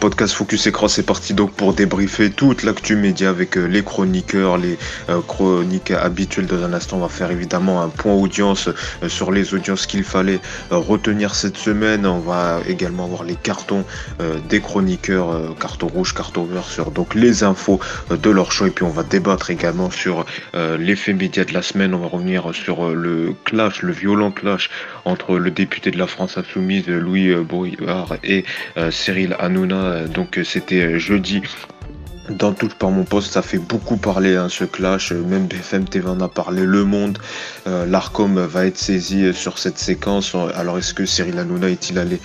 podcast Focus Écran, c'est parti donc pour débriefer toute l'actu média avec euh, les chroniqueurs, les euh, chroniques habituelles. Dans un instant, on va faire évidemment un point audience euh, sur les audiences qu'il fallait retenir cette semaine. On va également avoir les cartons des chroniqueurs, carton rouge, carton vert sur donc les infos de leur choix. Et puis on va débattre également sur l'effet média de la semaine. On va revenir sur le clash, le violent clash entre le député de la France Insoumise, Louis Brouillard, et Cyril Hanouna. Donc euh, c'était euh, jeudi dans tout par mon poste, ça fait beaucoup parler hein, ce clash. Même BFM TV en a parlé. Le Monde, euh, l'Arcom va être saisi sur cette séquence. Alors est-ce que Cyril Hanouna est-il allé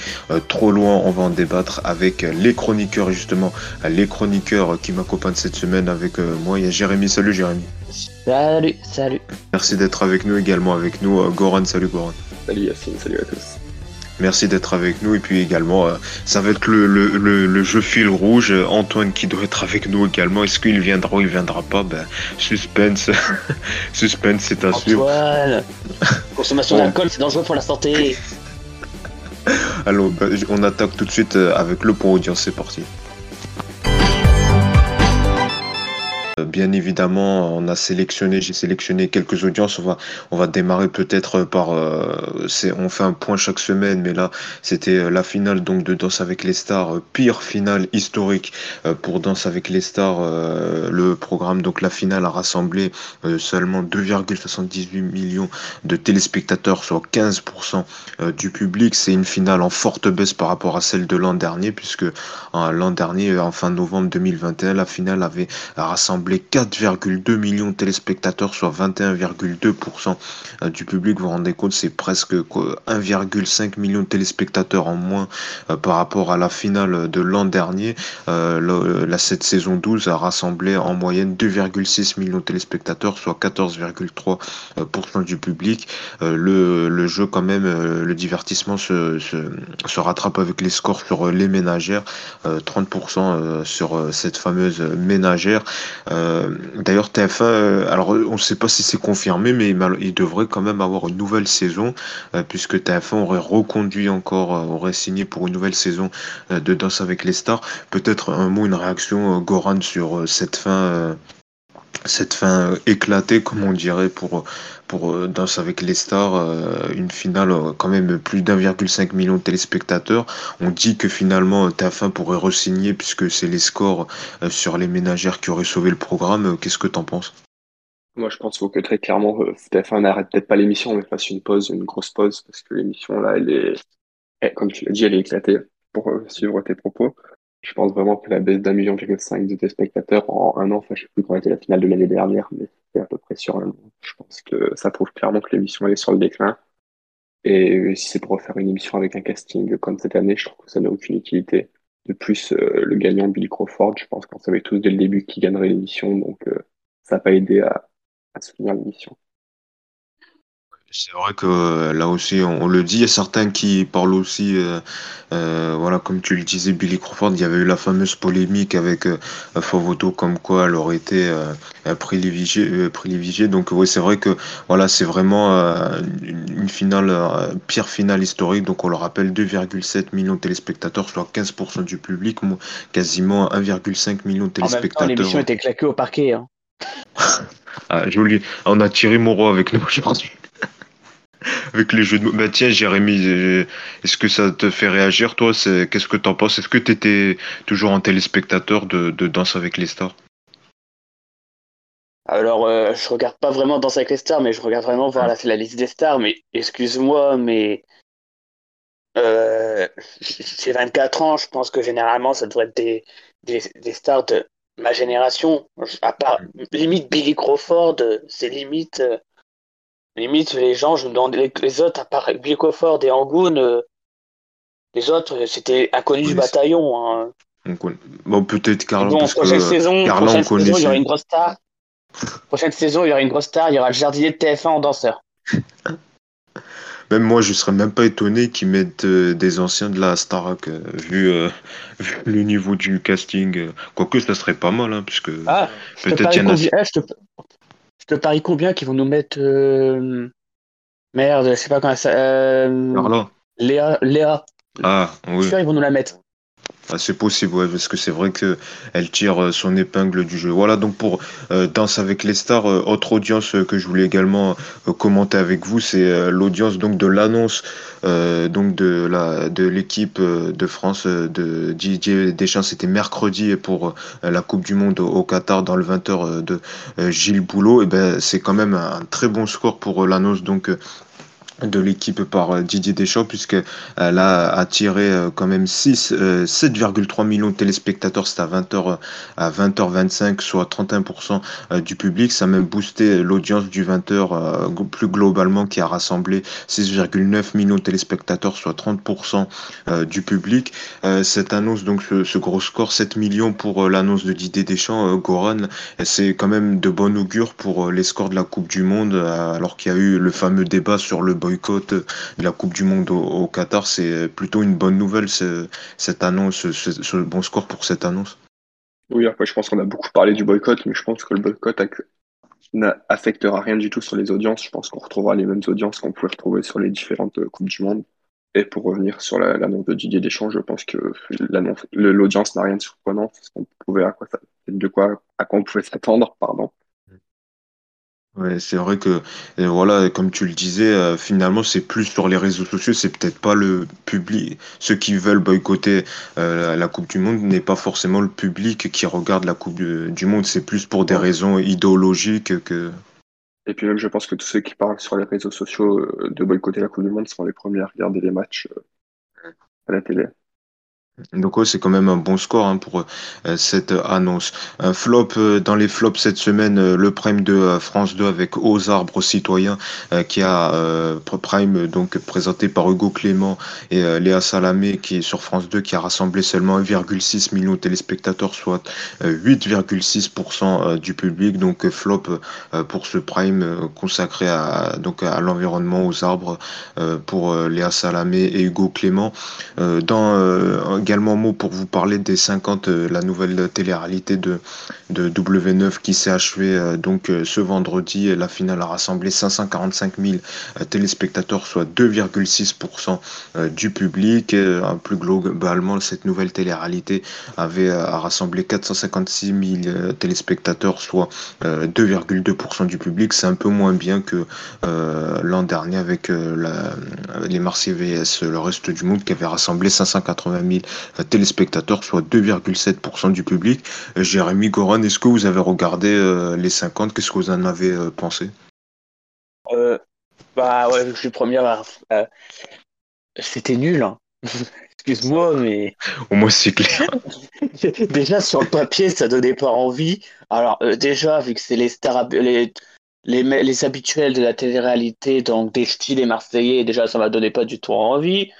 trop loin? On va en débattre avec les chroniqueurs justement, les chroniqueurs qui m'accompagnent cette semaine avec moi. Il y a Jérémy. Salut Jérémy. Salut, salut. Merci d'être avec nous également avec nous. Goran, salut Goran. Salut Yacine, salut à tous. Merci d'être avec nous. Et puis également, euh, ça va être le, le, le, jeu fil rouge. Antoine qui doit être avec nous également. Est-ce qu'il viendra ou il viendra pas? Ben, suspense. suspense, c'est à suivre. Antoine Consommation d'alcool, c'est dangereux pour la santé. Alors, ben, on attaque tout de suite euh, avec le point audience. C'est parti. Bien évidemment, on a sélectionné, j'ai sélectionné quelques audiences. On va, on va démarrer peut-être par, euh, c'est, on fait un point chaque semaine, mais là, c'était euh, la finale donc de Danse avec les stars, euh, pire finale historique pour Danse avec les stars. le programme, donc la finale a rassemblé seulement 2,78 millions de téléspectateurs, soit 15% du public. C'est une finale en forte baisse par rapport à celle de l'an dernier, puisque l'an dernier, en fin novembre 2021, la finale avait rassemblé 4,2 millions de téléspectateurs, soit 21,2% euh, du public. Vous vous rendez compte, c'est presque 1,5 million de téléspectateurs en moins euh, par rapport à la finale de l'an dernier. Euh, la cette saison 12 a rassemblé en moyenne 2,6 millions de téléspectateurs, soit 14,3% du public. Le, jeu, quand même, le divertissement se, se, rattrape avec les scores sur les ménagères, 30% sur cette fameuse ménagère. Euh, d'ailleurs, TF1, euh, alors on ne sait pas si c'est confirmé, mais il devrait quand même avoir une nouvelle saison, euh, puisque TF1 aurait reconduit encore, aurait signé pour une nouvelle saison de Danse avec les stars. Peut-être un mot, une réaction, Goran, sur cette fin cette fin éclatée, comme on dirait, pour, pour euh, Danse avec les stars, euh, une finale euh, quand même plus d'1,5 million de téléspectateurs. On dit que finalement TF1 pourrait resigner puisque c'est les scores sur les ménagères qui auraient sauvé le programme. Qu'est-ce que tu en penses? Moi je pense que très clairement TF1 n'arrête peut-être pas l'émission mais fasse une pause, une grosse pause parce que l'émission là elle est, comme tu l'as dit, elle est éclatée pour suivre tes propos. Je pense vraiment que la baisse d'un million cinq de téléspectateurs en un an, enfin, je sais plus quand était la finale de l'année dernière, mais c'est à peu près sur un an. Je pense que ça prouve clairement que l'émission est sur le déclin. Et si c'est pour refaire une émission avec un casting comme cette année, je trouve que ça n'a aucune utilité. De plus, euh, le gagnant Billy Crawford, je pense qu'on savait tous dès le début qui gagnerait l'émission, donc euh, ça n'a pas aidé à soutenir l'émission. C'est vrai que euh, là aussi, on, le dit, il y a certains qui parlent aussi, euh, euh, voilà, comme tu le disais, Billy Crawford, il y avait eu la fameuse polémique avec euh, Favoto, comme quoi elle aurait été privilégiée, Donc oui, c'est vrai que voilà, c'est vraiment une, finale, pire finale historique. Donc on le rappelle, 2,7 millions de téléspectateurs, soit 15% du public, quasiment 1,5 million de téléspectateurs. l'émission était claquée au parquet. Hein. ah, joli. On a Thierry Moreau avec nous aujourd'hui avec les jeux de mots. Bah tiens, Jérémy, euh, est-ce que ça te fait réagir, toi? Qu'est-ce que t'en penses? Est-ce que tu étais toujours un téléspectateur de, Danse avec les stars? Alors, euh, je regarde pas vraiment Danse avec les stars, mais je regarde vraiment voir la, la liste des stars. Mais excuse-moi, mais euh, j'ai 24 ans, je pense que généralement, ça devrait être des, des, stars de ma génération. À part, limite Billy Crawford, c'est limite Limite, les gens, je me demande, les, autres, à part Crawford et Angoon, euh, les autres, c'était inconnu du bataillon. Hein. Bon, peut-être Carlon, bon, parce prochaine saison, prochaine saison, il y aura une grosse star. prochaine saison, il y aura une grosse star, il y aura le jardinier de TF1 en danseur. Même moi, je serais même pas étonné qu'ils mettent euh, des anciens de la Starac, euh, vu, le niveau du casting. Quoique, ça serait pas mal, hein, puisque ah, peut-être qu'il y en a. Eh, je te... Je te parie combien qu'ils vont nous mettre. Euh, merde, je sais pas comment ça. Euh... Léa. Léa. Ah, oui. ils vont nous la mettre. C'est possible, ouais, parce que c'est vrai que elle tire euh, son épingle du jeu. Voilà donc pour euh, Danse avec les stars, euh, autre audience que je voulais également commenter avec vous, c'est l'audience donc de l'annonce donc de la de l'équipe de France de Didier Deschamps. C'était mercredi pour la Coupe du Monde au, Qatar dans le 20h de Gilles Boulot. Et ben c'est quand même un très bon score pour l'annonce donc de l'équipe par euh, Didier Deschamps puisque elle a attiré euh, quand même 6 euh, 7,3 millions de téléspectateurs. C'était à 20h à 20h25 soit 31% euh, du public. Ça a même boosté l'audience du 20h euh, plus globalement qui a rassemblé 6,9 millions de téléspectateurs soit 30% euh, du public. Euh, cette annonce donc ce, gros score 7 millions pour euh, l'annonce de Didier Deschamps euh, Goran c'est quand même de bon augure pour euh, les scores de la Coupe du Monde euh, alors qu'il y a eu le fameux débat sur le boycott de la Coupe du Monde au, Qatar. C'est plutôt une bonne nouvelle, ce- cette annonce, ce, ce- ce bon score pour cette annonce. Oui, après, je pense qu'on a beaucoup parlé du boycott, mais je pense que le boycott n'affectera rien du tout sur les audiences. Je pense qu'on retrouvera les mêmes audiences qu'on pouvait retrouver sur les différentes euh, Coupes du Monde. Et pour revenir sur la- l'annonce de Didier Deschamps, je pense que l'audience n'a rien de surprenant. parce qu'on pouvait à quoi de quoi, à quoi on pouvait s'attendre, pardon. Ouais, c'est vrai que voilà, comme tu le disais, euh, finalement c'est plus sur les réseaux sociaux, c'est peut-être pas le public, ceux qui veulent boycotter euh, la Coupe du Monde n'est pas forcément le public qui regarde la Coupe du, du Monde, c'est plus pour des Ouais. raisons idéologiques que Et puis même, je pense que tous ceux qui parlent sur les réseaux sociaux euh, de boycotter la Coupe du Monde seront les premiers à regarder les matchs euh, à la télé. Donc c'est quand même un bon score hein, pour euh, cette annonce. Un flop euh, dans les flops cette semaine, euh, le Prime de France 2 avec Aux arbres citoyens qui a Prime donc présenté par Hugo Clément et Léa Salamé qui est sur France 2 qui a rassemblé seulement 1,6 million de téléspectateurs, soit euh, 8,6% euh, du public. Donc flop pour ce Prime consacré à à l'environnement, aux arbres pour Léa Salamé et Hugo Clément. Également mot pour vous parler des 50, euh, la nouvelle télé-réalité de, de W9 qui s'est achevée euh, donc euh, ce vendredi. La finale a rassemblé 545 000 euh, téléspectateurs, soit 2,6% euh, du public. Plus globalement, cette nouvelle télé-réalité avait rassemblé 456 000 euh, téléspectateurs, soit euh, 2,2% du public. C'est un peu moins bien que l'an dernier avec les Marseillais vs le reste du monde qui avait rassemblé 580 000 euh, téléspectateurs, soit 2,7% du public. Euh, Jérémy Goran, est-ce que vous avez regardé euh, les 50 Qu'est-ce que vous en avez euh, pensé? Euh, bah ouais, je suis premier à... euh, C'était nul, hein. Excuse-moi, mais Au moins c'est clair. déjà sur le papier, ça donnait pas envie. Alors euh, déjà, vu que c'est les stars, les, les habituels de la télé-réalité, donc des styles et Marseillais, déjà ça m'a donné pas du tout envie.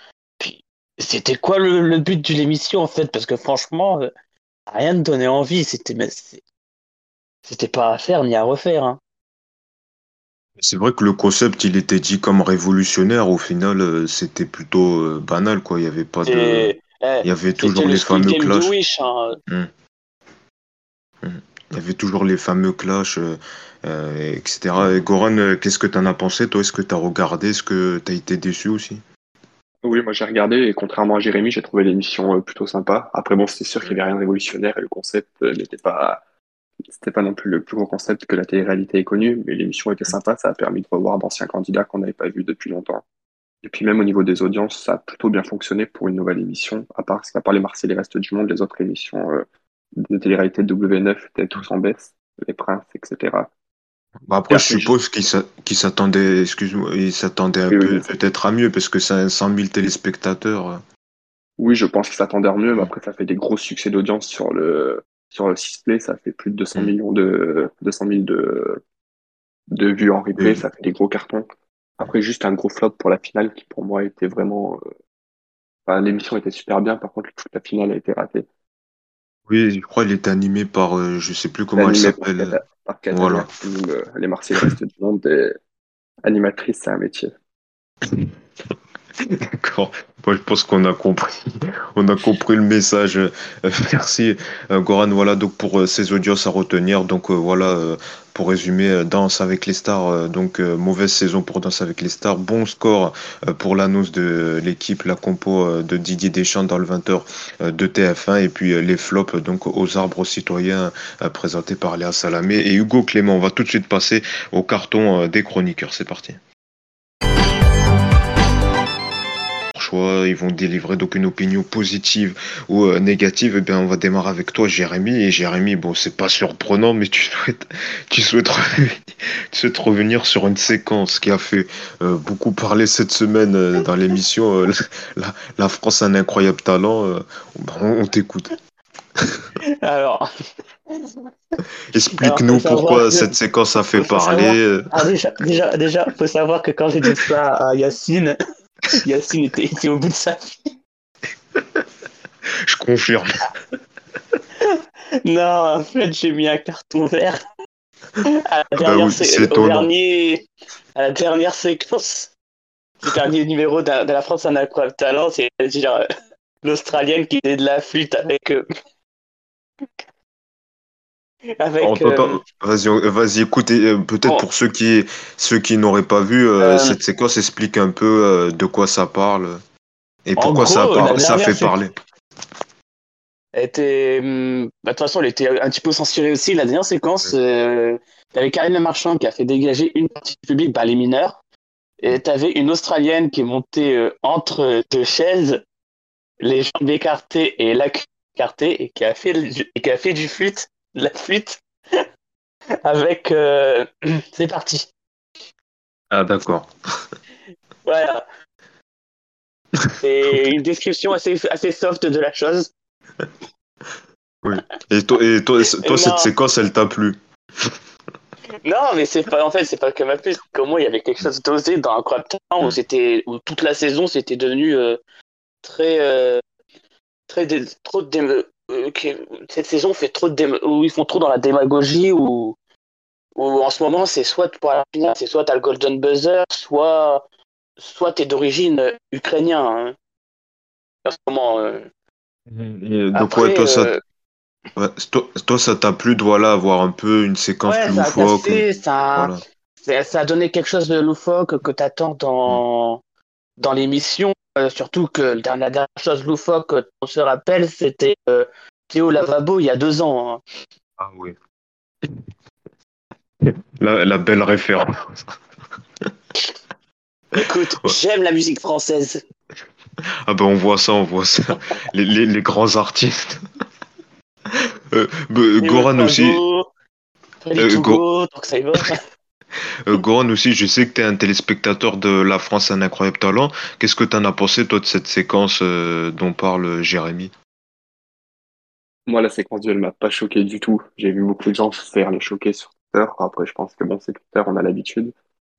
C'était quoi le, le but de l'émission en fait? Parce que franchement, euh, rien ne donnait envie. C'était c'était pas à faire ni à refaire. Hein. C'est vrai que le concept, il était dit comme révolutionnaire. Au final, euh, c'était plutôt euh, banal, quoi. Il y avait pas de, Et, eh, il y avait toujours le les fameux clashs. Wish. Hein. Il y avait toujours les fameux clashs, euh, etc. Et Goran, qu'est-ce que t'en as pensé, toi? Est-ce que t'as regardé? Est-ce que t'as été déçu aussi? Oui, moi j'ai regardé et contrairement à Jérémy, j'ai trouvé l'émission euh, plutôt sympa. Après bon, c'était sûr qu'il n'y avait rien de révolutionnaire et le concept euh, n'était pas, c'était pas non plus le plus gros concept que la télé-réalité ait connu, mais l'émission était sympa, ça a permis de revoir d'anciens candidats qu'on n'avait pas vus depuis longtemps. Et puis même au niveau des audiences, ça a plutôt bien fonctionné pour une nouvelle émission, à part, à part les Marseillais et les restes du monde, les autres émissions euh, de télé-réalité de W9 étaient tous en baisse, les Princes, etc. Bah après, je suppose qu'ils s'a- qu'ils s'attendaient, excuse-moi, ils s'attendaient Oui, oui, peut-être à mieux parce que c'est 100 000 téléspectateurs. Oui, je pense qu'ils s'attendaient à mieux, mais après, ça fait des gros succès d'audience sur le, sur le 6play, ça fait plus de 200 Mm. millions de, 200 000 de, de vues en replay, Oui. ça fait des gros cartons. Après, juste un gros flop pour la finale qui, pour moi, était vraiment, euh, enfin, l'émission était super bien, par contre, toute la finale a été ratée. Oui, je crois qu'il était animé par, euh, je sais plus comment elle Animé par, s'appelle. Cata- par Voilà. euh, les Marseillais restent du monde, et animatrice, c'est un métier. D'accord. Moi, je pense qu'on a compris. On a compris le message. Euh, merci, euh, Goran. Voilà, donc pour euh, ces audiences à retenir. Donc euh, voilà, euh, pour résumer, Danse avec les stars, donc mauvaise saison pour Danse avec les stars, bon score pour l'annonce de l'équipe, la compo de Didier Deschamps dans le 20h de TF1 et puis les flops donc aux arbres citoyens présentés par Léa Salamé et Hugo Clément. On va tout de suite passer au carton des chroniqueurs. C'est parti. Ils vont délivrer donc une opinion positive ou euh, négative, et eh bien on va démarrer avec toi Jérémy. Et Jérémy, bon c'est pas surprenant, mais tu souhaites, tu souhaites, revenir, tu souhaites revenir sur une séquence qui a fait euh, beaucoup parler cette semaine euh, dans l'émission la, la, France a un incroyable talent. on, on t'écoute. Alors. Explique-nous pourquoi cette séquence a fait parler. Ah, déjà, déjà, déjà, faut savoir que quand j'ai dit ça à Yacine, Yacine était, au bout de sa vie. Je confirme. non, en fait, j'ai mis un carton vert à la dernière, à la dernière séquence du dernier numéro de, la France un incroyable talent, c'est euh, l'Australienne qui faisait de la flûte avec. Euh, avec, euh, Vas-y, vas-y, écoutez, euh, peut-être pour ceux qui, ceux qui n'auraient pas vu, euh, cette séquence explique un peu de quoi ça parle et pourquoi ça, ça fait parler. Était, hum, bah, de toute façon, elle était un petit peu censurée aussi. La dernière séquence, y avait Karine Marchand qui a fait dégager une partie du public, bah, les mineurs. Et tu avais une Australienne qui est montée entre deux chaises, les jambes écartées et la écartée, et qui a fait, et qui a fait du flûte la fuite avec. Euh, c'est parti. Ah, d'accord. Voilà. C'est une description assez, assez soft de la chose. Oui. Et toi, et toi, cette séquence, elle t'a plu? Non, mais c'est pas en fait, c'est pas que ma plu. Comment il y avait quelque chose d'osé dans un Temps où mm. c'était où toute la saison c'était devenu euh, très euh, très trop de euh, cette saison fait trop de où ils font trop dans la démagogie ou en ce moment c'est soit pour la finale c'est soit t'as le golden buzzer soit soit t'es d'origine ukrainien hein. en ce moment euh. donc toi ça toi, ça t'a plu de voilà avoir un peu une séquence plus loufoque ça, ça, a donné quelque chose de loufoque que t'attends dans dans l'émission euh, surtout que la dernière chose loufoque qu'on se rappelle, c'était euh, Théo Lavabo il y a deux ans. Hein. Ah oui. La, belle référence. Écoute, j'aime la musique française. Ah ben on voit ça, on voit ça. les, grands artistes. Euh, Goran aussi. Goran. Euh, Goran aussi, je sais que tu es un téléspectateur de La France un incroyable talent. Qu'est-ce que tu en as pensé, toi, de cette séquence euh, dont parle Jérémy? Moi, la séquence elle m'a pas choqué du tout. J'ai vu beaucoup de gens faire les choquer sur Twitter. Après, je pense que bon, c'est Twitter, on a l'habitude.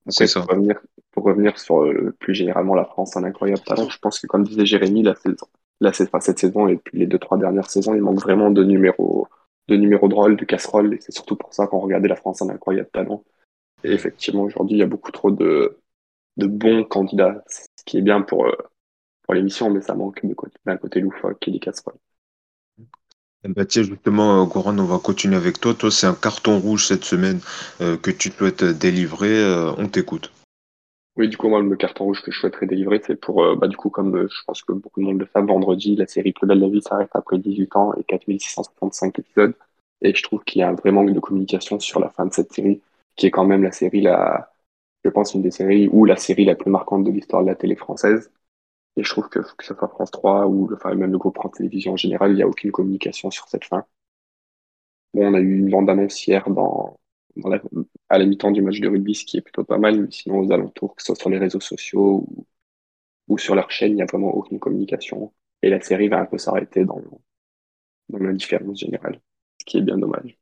C'est ça. Pour revenir, pour revenir sur euh, plus généralement la France un incroyable talent, je pense que comme disait Jérémy, la saison, là, cette saison et puis les deux, trois dernières saisons, il manque vraiment de numéros, de numéros de rôle, de casseroles. Et c'est surtout pour ça qu'on regardait la France un incroyable talent et effectivement, aujourd'hui, il y a beaucoup trop de, de bons candidats, ce qui est bien pour, euh, pour l'émission, mais ça manque d'un côté loufoque et des casseroles. Bah tiens, justement, euh, Goran, on va continuer avec toi. Toi, c'est un carton rouge cette semaine euh, que tu souhaites délivrer. on t'écoute. Oui, du coup, moi, le carton rouge que je souhaiterais délivrer, c'est pour, bah, du coup, comme je pense que beaucoup de monde le savent, vendredi, la série Plus belle la vie s'arrête après 18 ans et 4665 épisodes. Et je trouve qu'il y a un vrai manque de communication sur la fin de cette série qui est quand même la série, la, je pense, une des séries ou la série la plus marquante de l'histoire de la télé française. Et je trouve que, que ce soit France 3 ou enfin, même le groupe France Télévisions en général, il n'y a aucune communication sur cette fin. Bon, on a eu une bande-annonce hier dans, dans la, à la mi-temps du match de rugby, ce qui est plutôt pas mal, mais sinon aux alentours, que ce soit sur les réseaux sociaux ou, ou sur leur chaîne, il n'y a vraiment aucune communication. Et la série va un peu s'arrêter dans, dans l'indifférence générale, ce qui est bien dommage.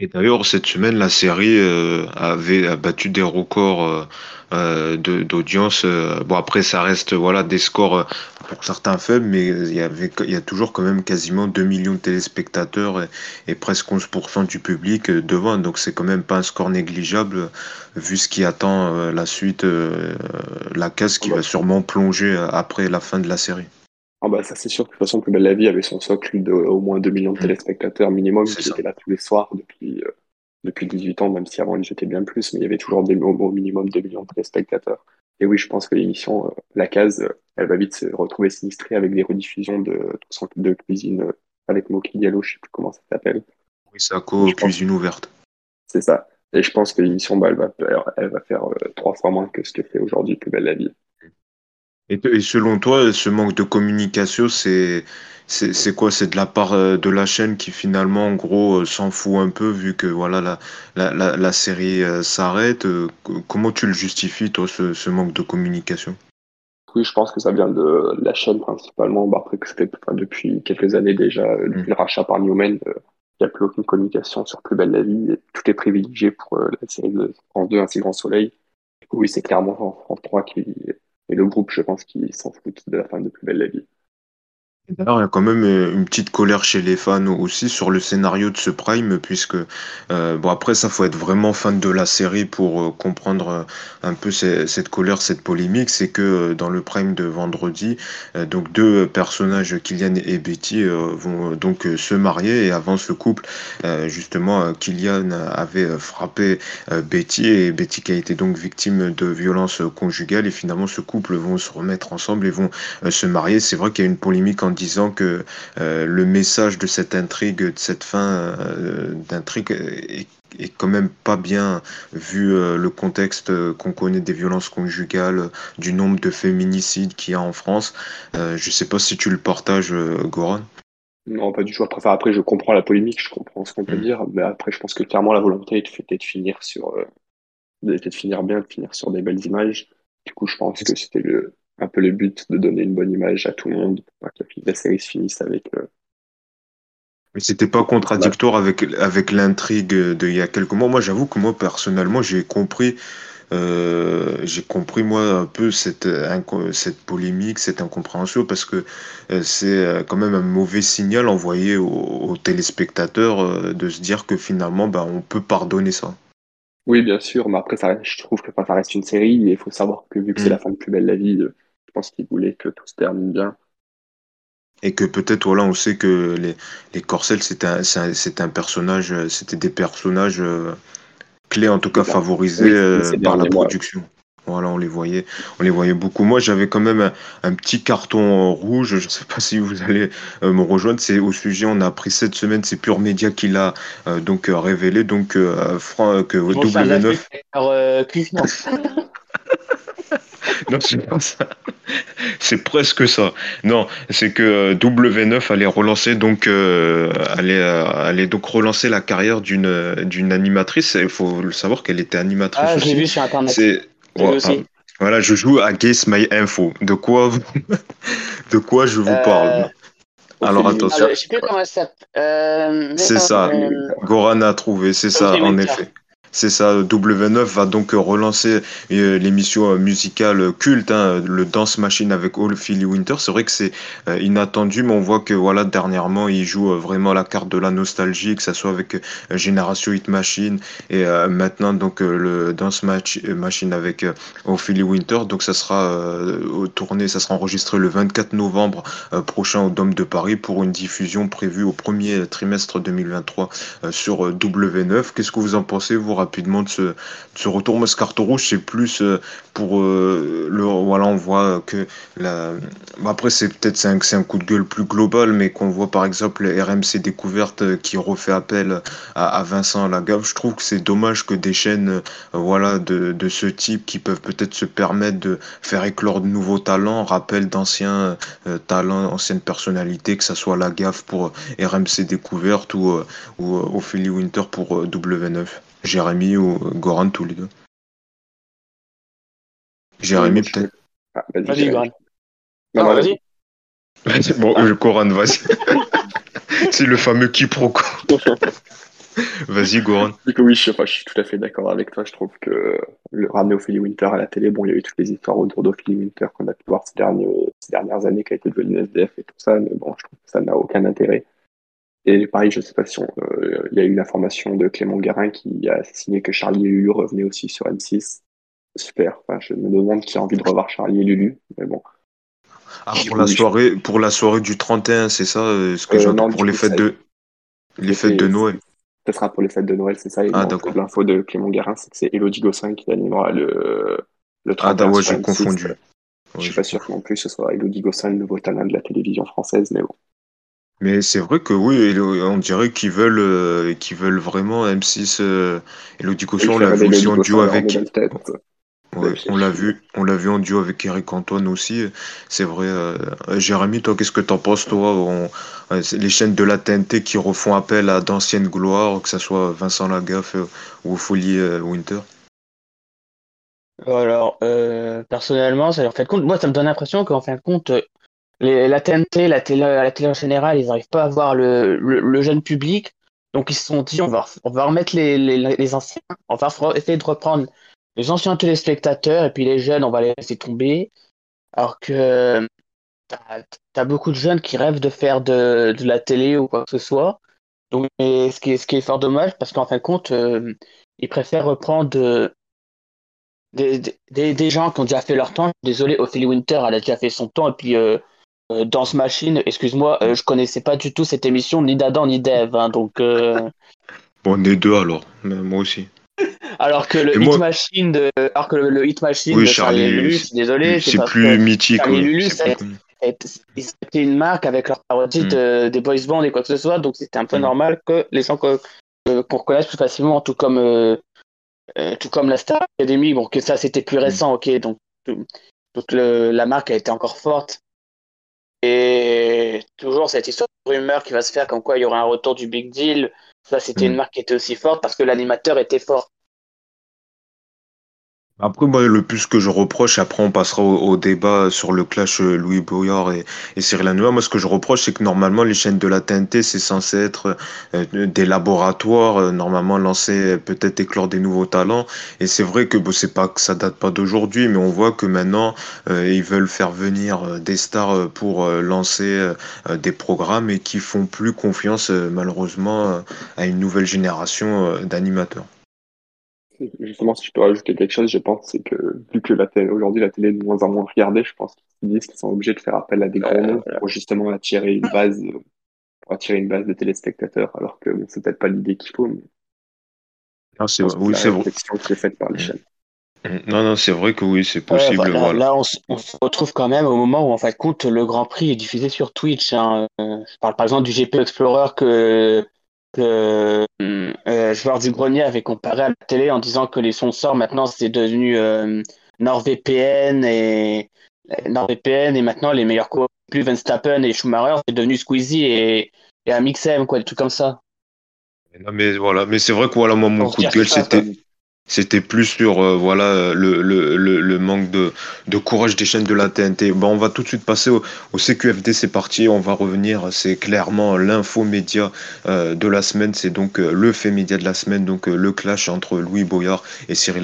Et d'ailleurs, cette semaine, la série euh, avait battu des records euh, euh, d'audience. bon, après, ça reste voilà des scores pour certains faibles, mais il y avait, il y a toujours quand même quasiment 2 millions de téléspectateurs et, presque 11% du public devant. Donc, c'est quand même pas un score négligeable vu ce qui attend la suite, la caisse qui va sûrement plonger après la fin de la série. Ah bah ça c'est sûr que de toute façon Plus belle la vie avait son socle de au moins 2 millions de mm. téléspectateurs minimum qui étaient là tous les soirs depuis, euh, depuis 18 ans, même si avant ils étaient bien plus, mais il y avait toujours des, au minimum 2 millions de téléspectateurs. Et oui, je pense que l'émission, la case, elle va vite se retrouver sinistrée avec des rediffusions de, de cuisine avec Moki Diallo, je sais plus comment ça s'appelle. Oui, cause cuisine ouverte. C'est ça. Et je pense que l'émission, bah, elle, va, elle va faire euh, trois fois moins que ce que fait aujourd'hui Plus belle la vie. Et, selon toi, ce manque de communication, c'est c'est quoi? C'est de la part euh, de la chaîne qui finalement, en gros, euh, s'en fout un peu vu que voilà la, la, la, série s'arrête. Comment tu le justifies, toi, ce, ce manque de communication? Oui, je pense que ça vient de la chaîne principalement. Bah, après que c'était depuis quelques années déjà, depuis le rachat par Newman, il n'y a plus aucune communication sur Plus belle la vie, et tout est privilégié pour euh, la série de France 2, Ainsi Grand Soleil. Du coup, oui, c'est clairement France 3 qui est le groupe, je pense, qui s'en fout de la fin de Plus belle la vie. D'ailleurs, il y a quand même euh, une petite colère chez les fans aussi sur le scénario de ce Prime, puisque euh, bon après ça faut être vraiment fan de la série pour euh, comprendre un peu cette colère, cette polémique. C'est que dans le Prime de vendredi, donc deux personnages, Kylian et Betty, vont donc se marier et avant ce couple, justement, Kylian avait frappé Betty et Betty qui a été donc victime de violences conjugales et finalement ce couple vont se remettre ensemble et vont se marier. C'est vrai qu'il y a une polémique en disant que euh, le message de cette intrigue, de cette fin euh, d'intrigue est, quand même pas bien vu euh, le contexte qu'on connaît des violences conjugales, du nombre de féminicides qu'il y a en France. je sais pas si tu le partages, Goran. Non, pas du tout. Après, après, je comprends la polémique, je comprends ce qu'on peut mm. dire, mais après, je pense que clairement, la volonté était de finir sur, de finir bien, de finir sur des belles images. Du coup, je pense que c'était le, un peu le but de donner une bonne image à tout le monde, pour que la série se finisse avec. Euh, Mais c'était pas contradictoire avec, avec l'intrigue d'il y a quelques mois. Moi, j'avoue que moi, personnellement, j'ai compris. Euh, j'ai compris moi un peu cette, cette polémique, cette incompréhension parce que euh, c'est quand même un mauvais signal envoyé aux, téléspectateurs de se dire que finalement ben, on peut pardonner ça. Oui, bien sûr, mais après ça, je trouve que ça reste une série et il faut savoir que vu que c'est mm. la fin de Plus belle la vie, pense qu'il voulait que tout se termine bien. Et que peut-être, voilà, on sait que les, les Corcel, c'est un, c'est un personnage, c'était des personnages euh, clés, en tout cas favorisés euh, par la production. Voilà, on les voyait, on les voyait beaucoup. Moi, j'avais quand même un, petit carton rouge. Je ne sais pas si vous allez euh, me rejoindre. C'est au sujet. On a appris cette semaine. C'est Pure Média qui l'a donc révélé. Donc, Franck, que W9. non, c'est pas ça. C'est presque ça. Non, c'est que euh, W9 allait relancer donc euh, allait, euh, allait, donc relancer la carrière d'une d'une animatrice. Il faut le savoir qu'elle était animatrice. Ah, j'ai vu sur internet. C'est voilà, je joue à Guess My Info. De quoi de quoi je vous parle? Alors attention. je sais plus comment ça c'est ça. Goran a trouvé. C'est ça, en effet. C'est ça, W9 va donc relancer euh, l'émission euh, musicale culte, hein, le Dance Machine avec All Philly Winter. C'est vrai que c'est euh, inattendu, mais on voit que voilà dernièrement il joue vraiment la carte de la nostalgie, que ça soit avec Génération Hit Machine et maintenant donc le Dance Machine avec All Philly Winter. Donc ça sera tourné, ça sera enregistré le 24 novembre prochain au Dôme de Paris pour une diffusion prévue au premier trimestre 2023 sur W9. Qu'est-ce que vous en pensez vous rapidement de ce, ce retour. Moi, ce carton rouge, c'est plus euh, pour euh, le. Voilà, on voit que la. Après, c'est peut-être un, un, coup de gueule plus global, mais qu'on voit par exemple RMC Découverte euh, qui refait appel à, Vincent Lagave. Je trouve que c'est dommage que des chaînes voilà, de, de ce type qui peuvent peut-être se permettre de faire éclore de nouveaux talents, rappellent d'anciens talents, anciennes personnalités, que ce soit Lagave pour RMC Découverte ou, ou Ophélie Winter pour W9. Jérémy ou Goran, tous les deux. Jérémy, peut-être. Ah, vas-y, Goran. Non, vas-y. bon, Goran, vas-y. C'est le fameux quiproquo. Vas-y, Goran. Oui, je, je, suis tout à fait d'accord avec toi. Je trouve que le ramener Ophélie Winter à la télé, bon, il y a eu toutes les histoires autour d'Ophélie Winter qu'on a pu voir ces, ces dernières années, qui a été devenue SDF et tout ça, mais bon, je trouve que ça n'a aucun intérêt. Et pareil, je sais pas si euh, il y a eu une information de Clément Guérin qui a signé que Charlie et Lulu revenaient aussi sur M6. Super. Enfin, je me demande qui a envie de revoir Charlie et Lulu, mais bon. Ah, pour la soirée, pour la soirée du 31, c'est ça, euh, ce que euh, pour les fêtes de les fêtes de Noël. ce sera pour les fêtes de Noël, c'est ça. Et Ah, d'accord. l'info de Clément Guérin, c'est que c'est Elodie Gosselin qui animera le, le Ah, 31 d'accord, ouais, sur j'ai M6. confondu. Je Ouais, suis j'ai pas sûr non plus que ce soit Elodie Gosselin, le nouveau talent de la télévision française, mais bon. Mais c'est vrai que oui, on dirait qu'ils veulent, euh, qu'ils veulent vraiment M6 euh, Elodie Gossuin, on l'a vu aussi en duo leur avec. Ouais, on l'a vu, on l'a vu en duo avec Eric Antoine aussi. C'est vrai. euh, euh, Jérémy, toi, qu'est-ce que t'en penses, toi? On- euh, les chaînes de la TNT qui refont appel à d'anciennes gloires, que ce soit Vincent Lagaffe euh, ou Folie euh, Winter? Alors, euh, personnellement, ça, en fait compte, moi, ça me donne l'impression qu'en fin de compte, euh, la TNT, la télé, la télé en général, ils n'arrivent pas à voir le, le, jeune public. Donc, ils se sont dit, on va, on va remettre les, les, les anciens, on va essayer de reprendre les anciens téléspectateurs, et puis les jeunes, on va les laisser tomber. Alors que t'as, t'as beaucoup de jeunes qui rêvent de faire de, de la télé ou quoi que ce soit. Donc, et ce qui est, ce qui est fort dommage, parce qu'en fin de compte, euh, ils préfèrent reprendre euh, des, des, des gens qui ont déjà fait leur temps. Désolé, Ophélie Winter, elle a déjà fait son temps. Et puis, euh, euh, Danse Machine, excuse-moi, euh, je connaissais pas du tout cette émission, ni d'Adam, ni d'Ève. hein, donc, euh, Bon, on est deux alors, moi aussi. alors que Et le Hit moi, Machine de, alors que le, le Hit Machine oui, de Charlie Charlie, Lulu, c'est désolé, c'est plus que mythique, Charlie Lulu, étaient une marque avec leur parodie Hmm, de, des boys bands et quoi que ce soit. Donc, c'était un peu hmm, normal que les gens euh, qu'on reconnaisse plus facilement, tout comme, euh, euh, tout comme la Star Academy. Bon, que ça, c'était plus hmm. récent, ok. Donc, tout- toute le- la marque a été encore forte. Et toujours cette histoire de rumeur qui va se faire comme quoi il y aura un retour du Big Deal. Ça, c'était une hmm. marque qui était aussi forte parce que l'animateur était fort. Après, moi, le plus que je reproche, après on passera au, au débat sur le clash euh, Louis Boyard et, et Cyril Hanouna. Moi, ce que je reproche, c'est que normalement, les chaînes de la TNT, c'est censé être euh, des laboratoires, euh, normalement lancés, euh, peut-être éclore des nouveaux talents. Et c'est vrai que bon, c'est pas que ça date pas d'aujourd'hui, mais on voit que maintenant, euh, ils veulent faire venir des stars pour lancer des programmes et qui font plus confiance, malheureusement, à une nouvelle génération d'animateurs. Justement, si je peux rajouter quelque chose, je pense, c'est que vu que la télé, aujourd'hui la télé est de moins en moins regardée, je pense qu'ils disent qu'ils sont obligés de faire appel à des Euh, noms pour justement attirer une base, pour attirer une base de téléspectateurs, alors que bon, c'est peut-être pas l'idée qu'il faut, mais Ah, c'est vrai. Oui, c'est vrai. réflexion qui est faite par les Mm. chaînes. Mm. Non, non, c'est vrai que oui, c'est ouais, possible, voilà, voilà. là, on, se retrouve quand même au moment où, en fin de compte, le Grand Prix est diffusé sur Twitch. hein. Euh, Je parle par exemple du GP Explorer que, que euh, Joueur du Grenier avait comparé à la télé en disant que les sponsors, maintenant, c'est devenu euh, NordVPN et euh, NordVPN et maintenant les meilleurs coureurs, plus Verstappen et Schumacher, c'est devenu Squeezie et, et Amixem, quoi, des trucs comme ça. Non, mais voilà, mais c'est vrai que voilà, moi, mon Pour coup de gueule, c'était, c'était plus sur euh, voilà le, manque de, courage des chaînes de la TNT. On va tout de suite passer au, CQFD, c'est parti, on va revenir, c'est clairement l'info média euh, de la semaine, c'est donc euh, le fait média de la semaine, donc le clash entre Louis Boyard et Cyril.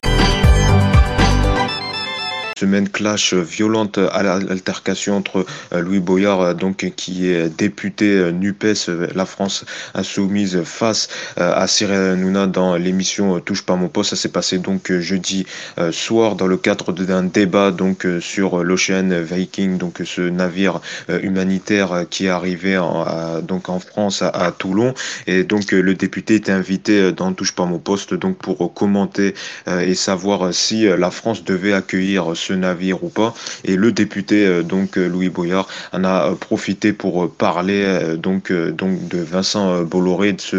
Semaine clash violente à l'altercation entre euh, Louis Boyard, euh, donc qui est député euh, NUPES, la France insoumise, face à Cyril Hanouna dans l'émission Touche pas mon poste. Ça s'est passé donc jeudi soir dans le cadre d'un débat donc sur l'Ocean Viking, donc ce navire humanitaire qui est arrivé en, donc en France à, à Toulon. Et donc le député était invité dans Touche pas mon poste donc pour commenter et savoir si la France devait accueillir euh, navire ou pas. Et le député euh, donc euh, Louis Boyard en a euh, profité pour parler donc donc de Vincent Bolloré de ce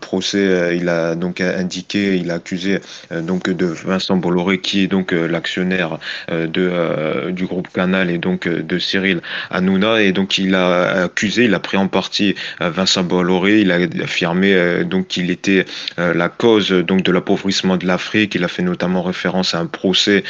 procès. Il a donc indiqué, il a accusé donc de Vincent Bolloré qui est donc l'actionnaire de du groupe Canal et donc de Cyril Hanouna et donc il a accusé, il a pris en partie Vincent Bolloré. Il a affirmé donc qu'il était la cause donc de l'appauvrissement de l'Afrique. Il a fait notamment référence à un procès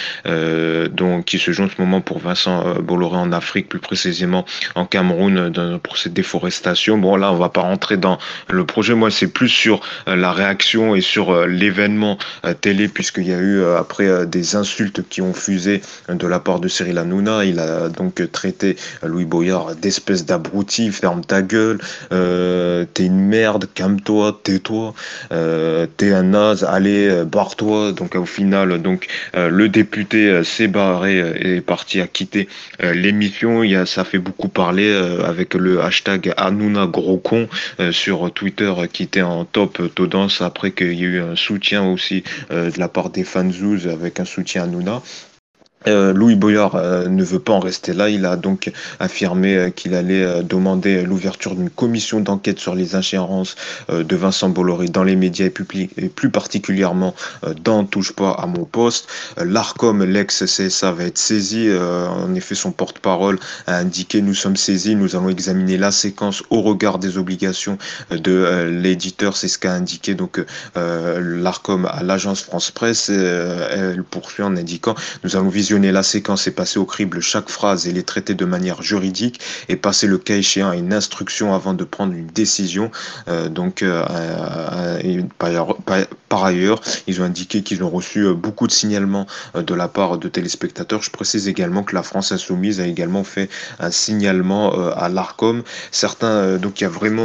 donc, qui se joue en ce moment pour Vincent euh, Bolloré en Afrique, plus précisément en Cameroun, euh, dans procès de déforestation. Bon, là, on va pas rentrer dans le projet. Moi, c'est plus sur euh, la réaction et sur l'événement télé, puisqu'il y a eu après des insultes qui ont fusé de la part de Cyril Hanouna. Il a donc traité Louis Boyard d'espèce d'abruti, ferme ta gueule, t'es une merde, calme-toi, tais-toi, t'es un naze, allez, barre-toi. Donc au final, donc le député s'est Barré est parti à quitter l'émission. Y a, ça fait beaucoup parler avec le hashtag Hanouna gros con sur Twitter qui était en top tendance après qu'il y ait eu un soutien aussi de la part des fans avec un soutien à. Euh, Louis Boyard euh, ne veut pas en rester là. Il a donc affirmé euh, qu'il allait demander l'ouverture d'une commission d'enquête sur les ingérences de Vincent Bolloré dans les médias et, et plus particulièrement dans Touche pas à mon poste. L'ARCOM, l'ex-CSA, va être saisi. en effet, son porte-parole a indiqué Nous sommes saisis, nous allons examiner la séquence au regard des obligations de l'éditeur. C'est ce qu'a indiqué donc l'ARCOM à l'agence France Presse. elle poursuit en indiquant Nous allons visionner la séquence et passer au crible chaque phrase et les traiter de manière juridique et passer le cas échéant à une instruction avant de prendre une décision. Euh, donc, euh, euh, par, ailleurs, ils ont indiqué qu'ils ont reçu beaucoup de signalements de la part de téléspectateurs. Je précise également que la France Insoumise a également fait un signalement à l'ARCOM. Certains, donc il y a vraiment,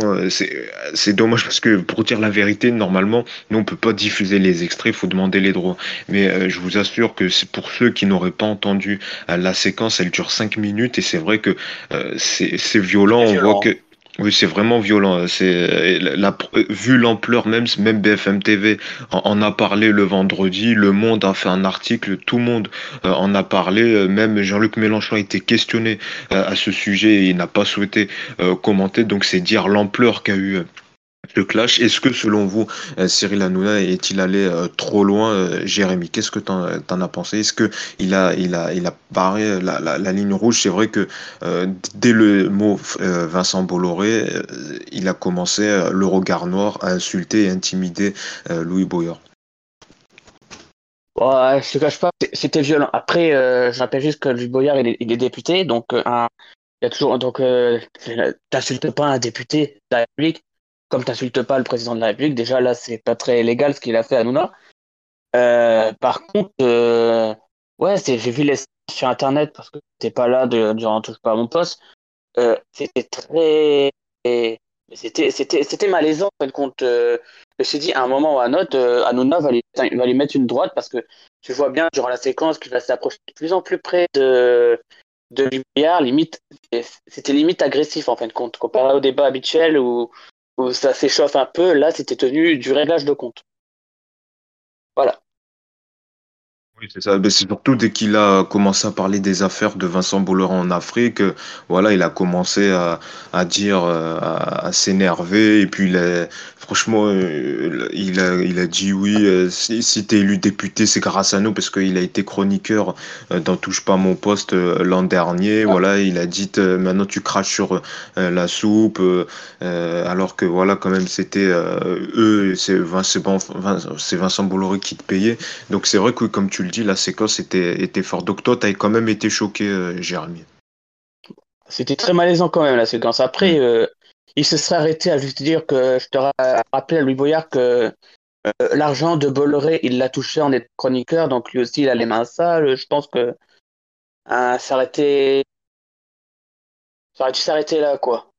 c'est dommage parce que pour dire la vérité, normalement, nous on peut pas diffuser les extraits, il faut demander les droits. Mais je vous assure que c'est pour ceux qui n'auraient pas entendu euh, la séquence, elle dure 5 minutes et c'est vrai que euh, c'est violent. On voit que oui, c'est vraiment violent. C'est la, vu l'ampleur même, même BFM TV en, a parlé le vendredi. Le Monde a fait un article. Tout le monde euh, en a parlé. Même Jean-Luc Mélenchon a été questionné à ce sujet et il n'a pas souhaité commenter. Donc c'est dire l'ampleur qu'a eu le clash. Est-ce que selon vous, euh, Cyril Hanouna est-il allé euh, trop loin euh, Jérémy, qu'est-ce que tu en, as pensé? Est-ce qu'il a, il a, il a barré la, ligne rouge? C'est vrai que dès le mot Vincent Bolloré, il a commencé le regard noir à insulter et intimider Louis Boyer. Ouais, je te cache pas, c'était violent. Après, je rappelle juste que Louis Boyard, il est, député, donc il y a toujours donc t'insultes pas un député de la République comme tu n'insultes pas le président de la République, déjà là, c'est pas très légal ce qu'il a fait à Nouna. Euh, par contre, euh, ouais, j'ai vu les sur internet parce que t'es pas là de, durant touche pas à mon poste. Euh, c'était très, c'était, c'était, c'était malaisant en de compte. je me suis dit à un moment ou à un autre, Hanouna va lui, va lui mettre une droite parce que tu vois bien durant la séquence qu'il va s'approcher de plus en plus près de de limite, c'était limite agressif en fin de compte comparé au débat habituel où ça s'échauffe un peu, là, c'était tenu du réglage de compte. Voilà. Oui, c'est ça. c'est surtout dès qu'il a commencé à parler des affaires de Vincent Bolloré en Afrique, voilà, il a commencé à, à dire, euh, à, s'énerver. Et puis, il a, franchement, euh, il a, il a dit oui, euh, si, si tu es élu député, c'est grâce à nous, parce qu'il a été chroniqueur dans Touche pas mon poste l'an dernier. Voilà, il a dit maintenant tu craches sur la soupe, alors que voilà, quand même, c'était eux, c'est Vincent, Vincent Bolloré qui te payait. Donc, c'est vrai que, comme tu le dis, la séquence était, était forte. Donc toi, tu as quand même été choqué, euh, Jérémy. C'était très malaisant quand même la séquence. Après, mm. euh, il se serait arrêté à juste dire que je te rappelais à Louis Boyard que euh, l'argent de Bolloré, il l'a touché en étant chroniqueur, donc lui aussi il a les mains sales. Je pense que s'arrêter, ça aurait dû s'arrêter là, quoi.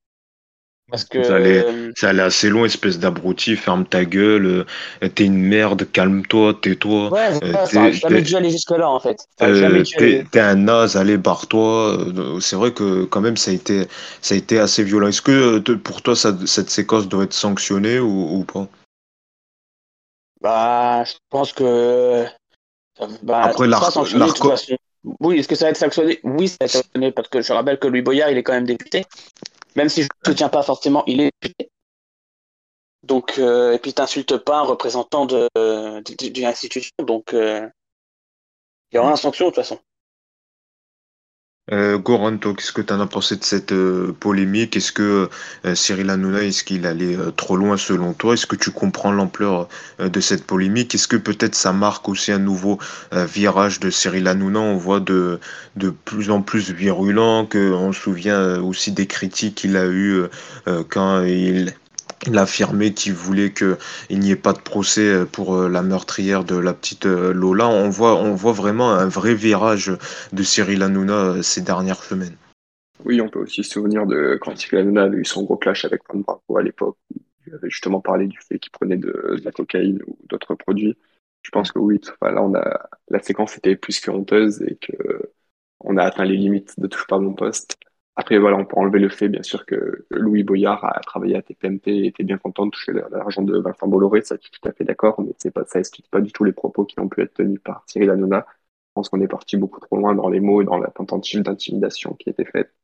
Parce que ça allait, ça allait assez loin, espèce d'abruti, ferme ta gueule, euh, t'es une merde, calme-toi, tais-toi. Ouais, euh, ça jamais dû aller jusque-là en fait. Euh, t'es un naze, allez, barre-toi. C'est vrai que quand même ça a été, ça a été assez violent. Est-ce que pour toi ça, cette séquence doit être sanctionnée ou, ou pas? Bah, je pense que. Bah, Après, l'arc. Oui, est-ce que ça va être sanctionné? Oui, ça va être sanctionné parce que je rappelle que Louis Boyard, il est quand même député. Même si je ne soutiens pas forcément, il est donc, euh, et puis t'insultes pas un représentant d'une institution, donc euh, il y aura une sanction de toute façon. Euh, Goranto, qu'est-ce que tu en as pensé de cette euh, polémique? Est-ce que euh, Cyril Hanouna, est-ce qu'il allait trop loin selon toi? Est-ce que tu comprends l'ampleur de cette polémique? Est-ce que peut-être ça marque aussi un nouveau virage de Cyril Hanouna? On voit de, de plus en plus virulent, que on se souvient aussi des critiques qu'il a eues quand il il a affirmé qu'il voulait qu'il n'y ait pas de procès pour euh, la meurtrière de la petite euh, Lola. On voit, vraiment un vrai virage de Cyril Hanouna euh, ces dernières semaines. Oui, on peut aussi se souvenir de quand Cyril Hanouna avait eu son gros clash avec Juan Branco à l'époque. Il avait justement parlé du fait qu'il prenait de, la cocaïne ou d'autres produits. Je pense que oui, la séquence était plus que honteuse et que on a atteint les limites de touche pas mon poste. Après, voilà, on peut enlever le fait, bien sûr, que Louis Boyard a travaillé à TPMP et était bien content de toucher l'argent de Vincent Bolloré, ça, je suis tout à fait d'accord, mais c'est pas, ça explique pas du tout les propos qui ont pu être tenus par Cyril Hanouna. Je pense qu'on est parti beaucoup trop loin dans les mots et dans la tentative d'intimidation qui était faite.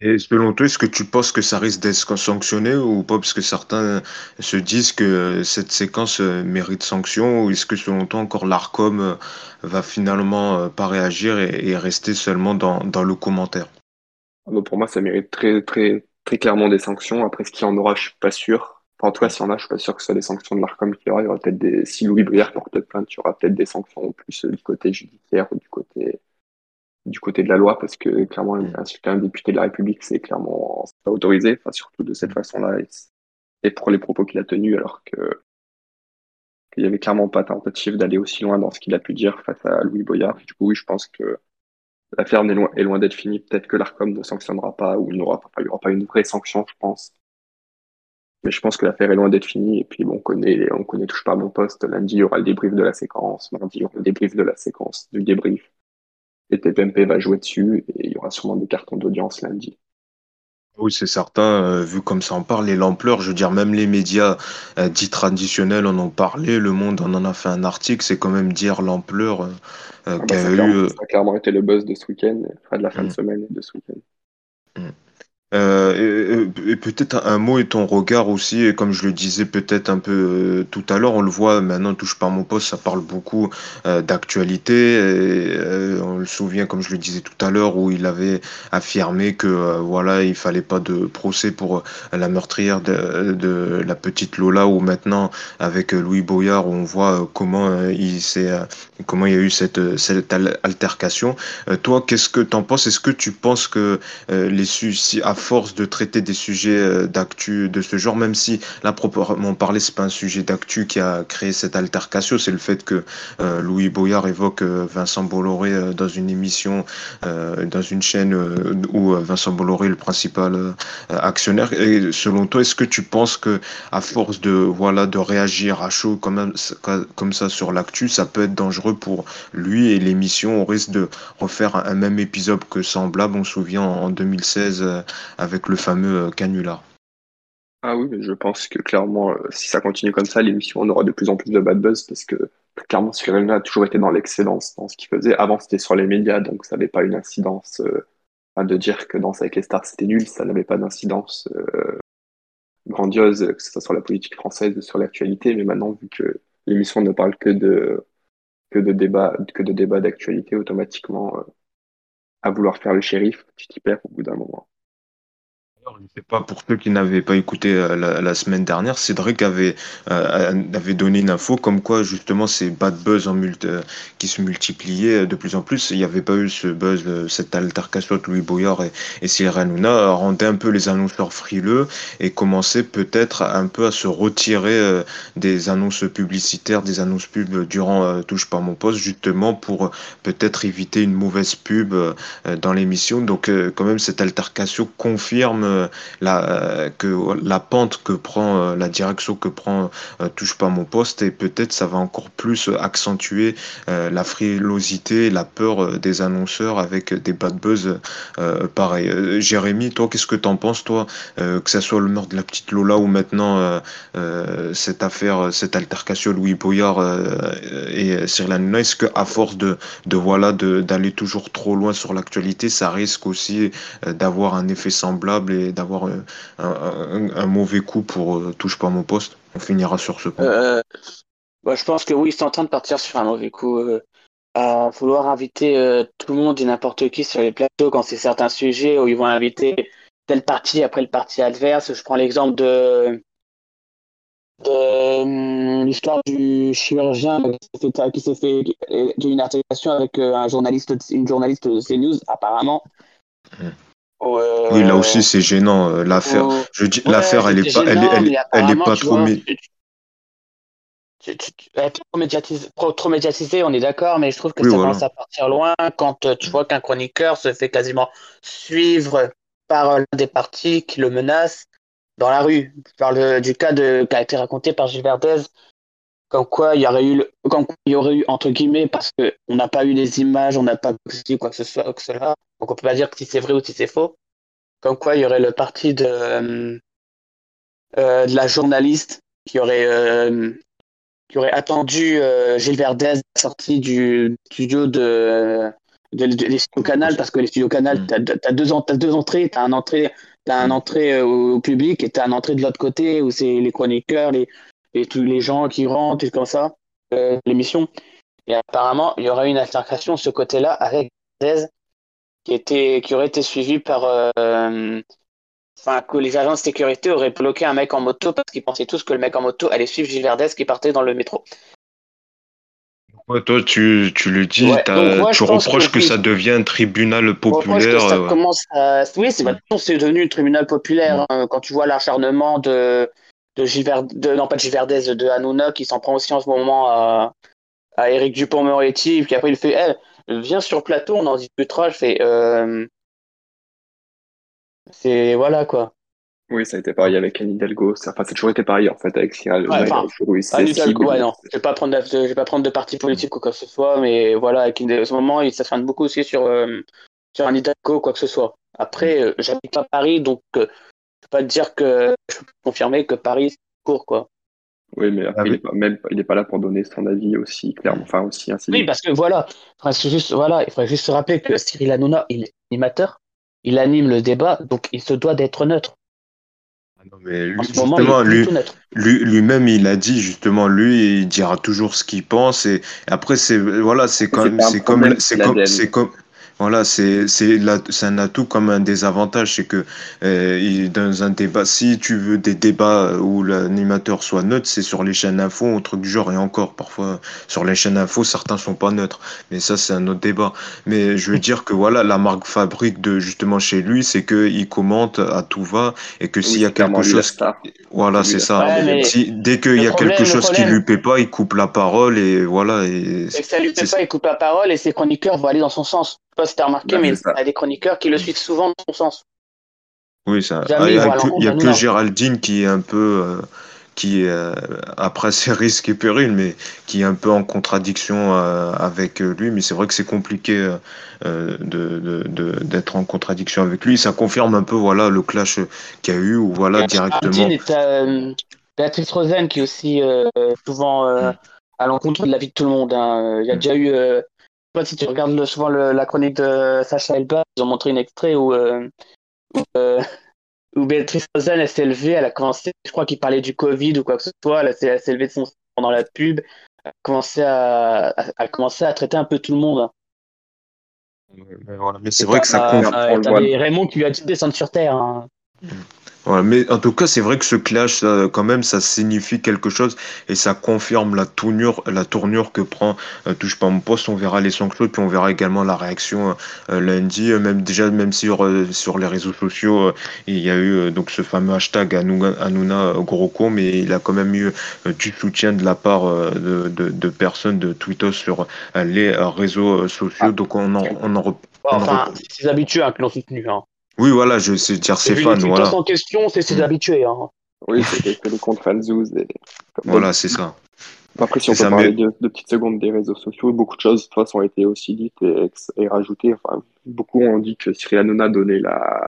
Et selon toi, est-ce que tu penses que ça risque d'être sanctionné ou pas? Parce que certains se disent que cette séquence euh, mérite sanction, ou est-ce que selon toi encore l'ARCOM euh, va finalement euh, pas réagir et, rester seulement dans, le commentaire? Ah pour moi, ça mérite très, très, très clairement des sanctions. Après, ce qu'il y en aura, je suis pas sûr. Enfin, en tout cas, s'il y en a, je suis pas sûr que ce soit des sanctions de l'ARCOM qu'il y aura. Il y aura peut-être des, si Louis Brière porte plainte, il y aura peut-être des sanctions plus du côté judiciaire ou du côté du côté de la loi parce que clairement mm. insulter un député de la République c'est clairement pas autorisé. Enfin surtout de cette mm. façon-là et, pour les propos qu'il a tenus alors que qu'il y avait clairement pas tentative d'aller aussi loin dans ce qu'il a pu dire face à Louis Boyard. Du coup oui je pense que l'affaire est loin, est loin d'être finie. Peut-être que l'Arcom ne sanctionnera pas ou il n'y aura pas il y aura pas une vraie sanction je pense. Mais je pense que l'affaire est loin d'être finie et puis bon on connaît on connaît touche pas mon poste. Lundi il y aura le débrief de la séquence. Mardi il y aura le débrief de la séquence du débrief et TPMP va jouer dessus et il y aura sûrement des cartons d'audience lundi. Oui, c'est certain, euh, vu comme ça en parle, et l'ampleur, je veux dire, même les médias euh, dits traditionnels en ont parlé, Le Monde en, en a fait un article, c'est quand même dire l'ampleur euh, ah bah, qu'a eu. Ça a clairement été le buzz de ce week-end, enfin de la fin de mm. semaine et de ce week-end. Mm. Euh, et, peut-être un mot et ton regard aussi, et comme je le disais peut-être un peu euh, tout à l'heure, on le voit maintenant, touche pas mon poste, ça parle beaucoup euh, d'actualité. On le souvient, comme je le disais tout à l'heure, où il avait affirmé que voilà, il fallait pas de procès pour la meurtrière de, de, la petite Lola, ou maintenant avec Louis Boyard, on voit comment il s'est, comment il y a eu cette, cette altercation. toi, qu'est-ce que tu en penses? Est-ce que tu penses que les suicides force de traiter des sujets euh, d'actu de ce genre, même si là proprement parler, c'est pas un sujet d'actu qui a créé cette altercation, c'est le fait que euh, Louis Boyard évoque euh, Vincent Bolloré dans une émission, dans une chaîne où Vincent Bolloré est le principal actionnaire. Et selon toi, est-ce que tu penses que à force de voilà de réagir à chaud comme, comme ça sur l'actu, ça peut être dangereux pour lui et l'émission au risque de refaire un, même épisode que semblable? On se souvient en 2016 avec le fameux euh, canular. Ah oui, je pense que clairement, euh, si ça continue comme ça, l'émission on aura de plus en plus de bad buzz parce que clairement, Cyril a toujours été dans l'excellence dans ce qu'il faisait. Avant, c'était sur les médias, donc ça n'avait pas une incidence. Euh, de dire que Danse avec les stars c'était nul, ça n'avait pas d'incidence grandiose, que ce soit sur la politique française ou sur l'actualité. Mais maintenant, vu que l'émission ne parle que de que débats que de débats d'actualité, automatiquement, à vouloir faire le shérif, tu t'y perds au bout d'un moment. Je pas pour ceux qui n'avaient pas écouté euh, la, semaine dernière, Cédric avait, euh, avait donné une info comme quoi justement ces bad buzz euh, qui se multipliaient de plus en plus. Il n'y avait pas eu ce buzz, cette altercation entre Louis Boyard et, et Cyril Hanouna rendait un peu les annonceurs frileux et commençait peut-être un peu à se retirer des annonces publicitaires, des annonces pub durant Touche pas mon poste, justement pour peut-être éviter une mauvaise pub dans l'émission. Donc quand même cette altercation confirme euh, la, euh, la pente que prend, euh, la direction que prend Touche pas mon poste et peut-être ça va encore plus accentuer la frilosité, la peur des annonceurs avec des bad buzz pareil. Jérémy, toi, qu'est-ce que t'en penses, toi, que ça soit le meurtre de la petite Lola ou maintenant cette affaire, cette altercation Louis Boyard et Cyril Hanouna, est-ce que à force de, de voilà d'aller toujours trop loin sur l'actualité, ça risque aussi d'avoir un effet semblable et d'avoir euh, un, mauvais coup pour euh, touche pas mon poste. On finira sur ce point. Euh, bah, je pense que oui, ils sont en train de partir sur un mauvais coup. à vouloir inviter tout le monde et n'importe qui sur les plateaux quand c'est certains sujets où ils vont inviter tel parti après le parti adverse. Je prends l'exemple de, de l'histoire du chirurgien qui s'est fait, qui une altercation avec un journaliste, une journaliste de CNews apparemment. Oui, là aussi c'est gênant euh, l'affaire. Je dis l'affaire, elle est pas, elle, elle, elle, est pas trop. trop, médiatisée, on est d'accord, mais je trouve que ça commence à partir loin quand euh, tu vois qu'un chroniqueur se fait quasiment suivre par l'un des partis qui le menace dans la rue. Je parle du cas de, qui a été raconté par Gilles Verdez comme quoi il y aurait eu, comme il y aurait eu entre guillemets parce que on n'a pas eu les images, on n'a pas dit quoi que ce soit, que cela. Donc on peut pas dire si c'est vrai ou si c'est faux. Comme quoi il y aurait le parti de euh, euh, de la journaliste qui aurait euh, qui aurait attendu euh, Gilles Verdez sorti du studio de, de, de- des studios Canal parce que les studios Canal Mm. t'as as deux entrées t'as un entrée t'as un Mm. entrée au, au public et t'as un entrée de l'autre côté où c'est les chroniqueurs les et tous les gens qui rentrent et comme ça euh, l'émission et apparemment il y aurait une altercation de ce côté-là avec Verdez qui était qui aurait été suivie par euh, Enfin, que les agents de sécurité auraient bloqué un mec en moto parce qu'ils pensaient tous que le mec en moto allait suivre Gilles Verdez qui partait dans le métro. Ouais, toi, tu, tu le dis, Ouais, donc tu je reproches que ça devient un tribunal Je reproche que populaire. ça euh, commence à... Oui, c'est devenu le tribunal populaire hein, quand tu vois l'acharnement de de Gilles Verd- de non pas de Gilles Verdez de Hanouna qui s'en prend aussi en ce moment à à Éric Dupond-Moretti puis après il fait Eh, viens sur plateau on en discutera je fais euh... c'est voilà quoi Oui, ça a été pareil avec Anne Hidalgo. Enfin, ça a toujours été pareil, en fait, avec Cyril. Ouais, enfin, ses Anne Hidalgo, ouais, non, je vais pas prendre de, je vais pas prendre de parti politique ou quoi que ce soit, mais voilà, avec une, en ce moment, il- ça se beaucoup aussi sur, euh, sur Anne Hidalgo, quoi que ce soit. Après, euh, j'habite pas Paris, donc euh, peux pas te dire que je peux confirmer que Paris c'est court, quoi. Oui, mais après, Ah il oui. est pas, même, il est pas là pour donner son avis aussi clairement, enfin, aussi ainsi. Oui, parce que voilà, il faudrait juste, voilà, il faudrait juste se rappeler que Cyril Hanouna, il est animateur, il anime le débat, donc il se doit d'être neutre. Ah non, mais lui, En ce moment, lui, neutre. lui, lui-même, il a dit justement, lui, il dira toujours ce qu'il pense. Et après, c'est voilà, c'est C'est comme, c'est comme, c'est comme, voilà, c'est, c'est, la- c'est un atout comme un désavantage, c'est que euh, dans un débat, si tu veux des débats où l'animateur soit neutre, c'est sur les chaînes info, un truc du genre, et encore parfois sur les chaînes info, certains sont pas neutres, mais ça c'est un autre débat. Mais je veux dire que voilà, la marque fabrique de justement chez lui, c'est que il commente à tout va et que Oui, s'il y a quelque chose, voilà, C'est ça. Ouais. Si, dès qu'il y a problème- quelque chose qui lui plaît pas, il coupe la parole et voilà. Et C'est que ça lui plaît c'est- pas, il coupe la parole et ses chroniqueurs vont aller dans son sens. Pas si t'as remarqué, mais il y a des chroniqueurs qui le suivent souvent dans son sens. oui, ça. Jamais Ah, Il ils y a que, y a que. Géraldine qui est un peu, euh, qui est, euh, après ses risques et périls, mais qui est un peu en contradiction euh, avec lui. Mais c'est vrai que c'est compliqué euh, de, de, de- d'être en contradiction avec lui. Ça confirme un peu, voilà, le clash qu'il y a eu, ou voilà, directement. Géraldine euh, Béatrice Rosen qui est aussi souvent Mm. à l'encontre de la vie de tout le monde. hein. Il y a Mm. déjà eu, pas si tu regardes le- souvent le- la chronique de Sacha Elba, ils ont montré un extrait où, euh, où, euh, où Béatrice Rosen elle s'est levée, elle a commencé, je crois qu'il parlait du Covid ou quoi que ce soit, elle s'est elle s'est levée de son pendant la pub, elle a commencé à, à, à commencer à traiter un peu tout le monde. hein. Mais voilà. Mais c'est vrai que ça t'avais Raymond qui lui a dit de descendre sur terre. hein. Ouais, mais en tout cas, c'est vrai que ce clash, ça, quand même, ça signifie quelque chose et ça confirme la tournure, la tournure que prend euh, Touche pas mon poste. On verra les sanctions, puis on verra également la réaction euh, lundi. Euh, Même déjà, même sur euh, sur les réseaux sociaux, euh, il y a eu euh, donc ce fameux hashtag Hanouna, euh, con, mais il a quand même eu euh, du soutien de la part euh, de, de, de personnes de Twitter sur euh, les euh, réseaux euh, sociaux. Ah. Donc on en, on en rep- Bon, on en enfin, c'est ses habitués hein, qui l'ont soutenu. Hein. Oui, voilà, je sais dire ses fans, voilà. en question, c'est ses Mm. habitués. Hein. Oui, c'était que les comptes Fanzouz. Et... Voilà, c'est ça. Après, si on C'est peut ça, parler mais- de, de petites secondes des réseaux sociaux, beaucoup de choses, de toute façon, ont été aussi dites et, et rajoutées. Enfin, beaucoup ont dit que Cyril Hanouna donnait la,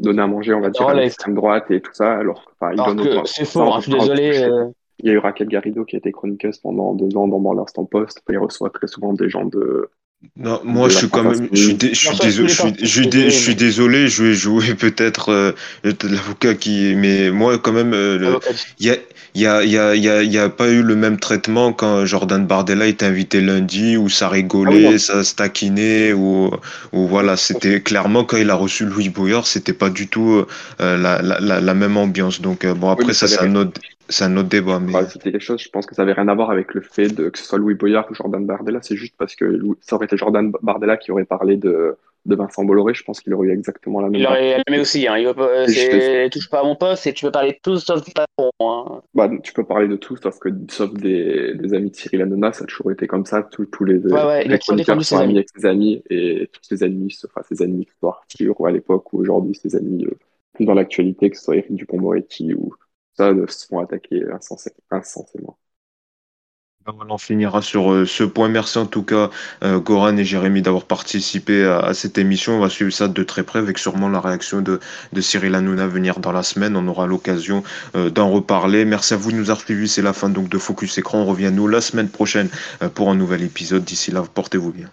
donnait à manger, on va dire, à l'extrême droite et tout ça, alors, enfin, il Alors donne c'est on hein, je suis désolé. euh, Il y a eu Raquel Garrido qui a été chroniqueuse pendant deux ans dans l'instant post. Il reçoit très souvent des gens de. Non, moi je suis quand même, je suis, dé- je suis désolé, je suis, je suis, parti, dé- je suis désolé, désolé, je vais jouer peut-être euh, l'avocat qui, mais moi quand même, euh, il y a, il y a, il y a, il y a, il y a pas eu le même traitement quand Jordan Bardella était invité lundi où ça Ah oui, rigolait, non. ça se taquinait ou, ou voilà, c'était clairement quand il a reçu Louis Boyard, c'était pas du tout euh, la, la, la, la même ambiance. Donc euh, bon après mais ça ça c'est un autre, c'est un autre débat, mais ajouter les choses, je pense que ça avait rien à voir avec le fait de, que ce soit Louis Boyard ou Jordan Bardella. C'est juste parce que ça aurait été Jordan Bardella qui aurait parlé de, de Vincent Bolloré. Je pense qu'il aurait eu exactement la même Il aurait aimé aussi. Hein. Il va pas, je c'est touche pas à mon poste et tu veux parler de tout sauf du patron. Hein. Bah, tu peux parler de tout, sauf que sauf des, des amis de Cyril Hanouna, ça a toujours été comme ça. Tous tous les, Ouais, ouais, il a les ses sont amis avec ses amis et tous ses ennemis, enfin ses ennemis, que ce soit Arthur ou à l'époque ou aujourd'hui, ses amis euh, plus dans l'actualité, que ce soit Éric Dupond-Moretti ou se font attaquer insensé- insensément. on en finira sur euh, ce point. Merci en tout cas, euh, Goran et Jérémy, d'avoir participé à, cette émission. On va suivre ça de très près avec sûrement la réaction de, Cyril Hanouna venir dans la semaine. On aura l'occasion euh, d'en reparler. Merci à vous de nous avoir suivis. C'est la fin donc de Focus Écran. On revient nous la semaine prochaine pour un nouvel épisode. D'ici là, portez-vous bien.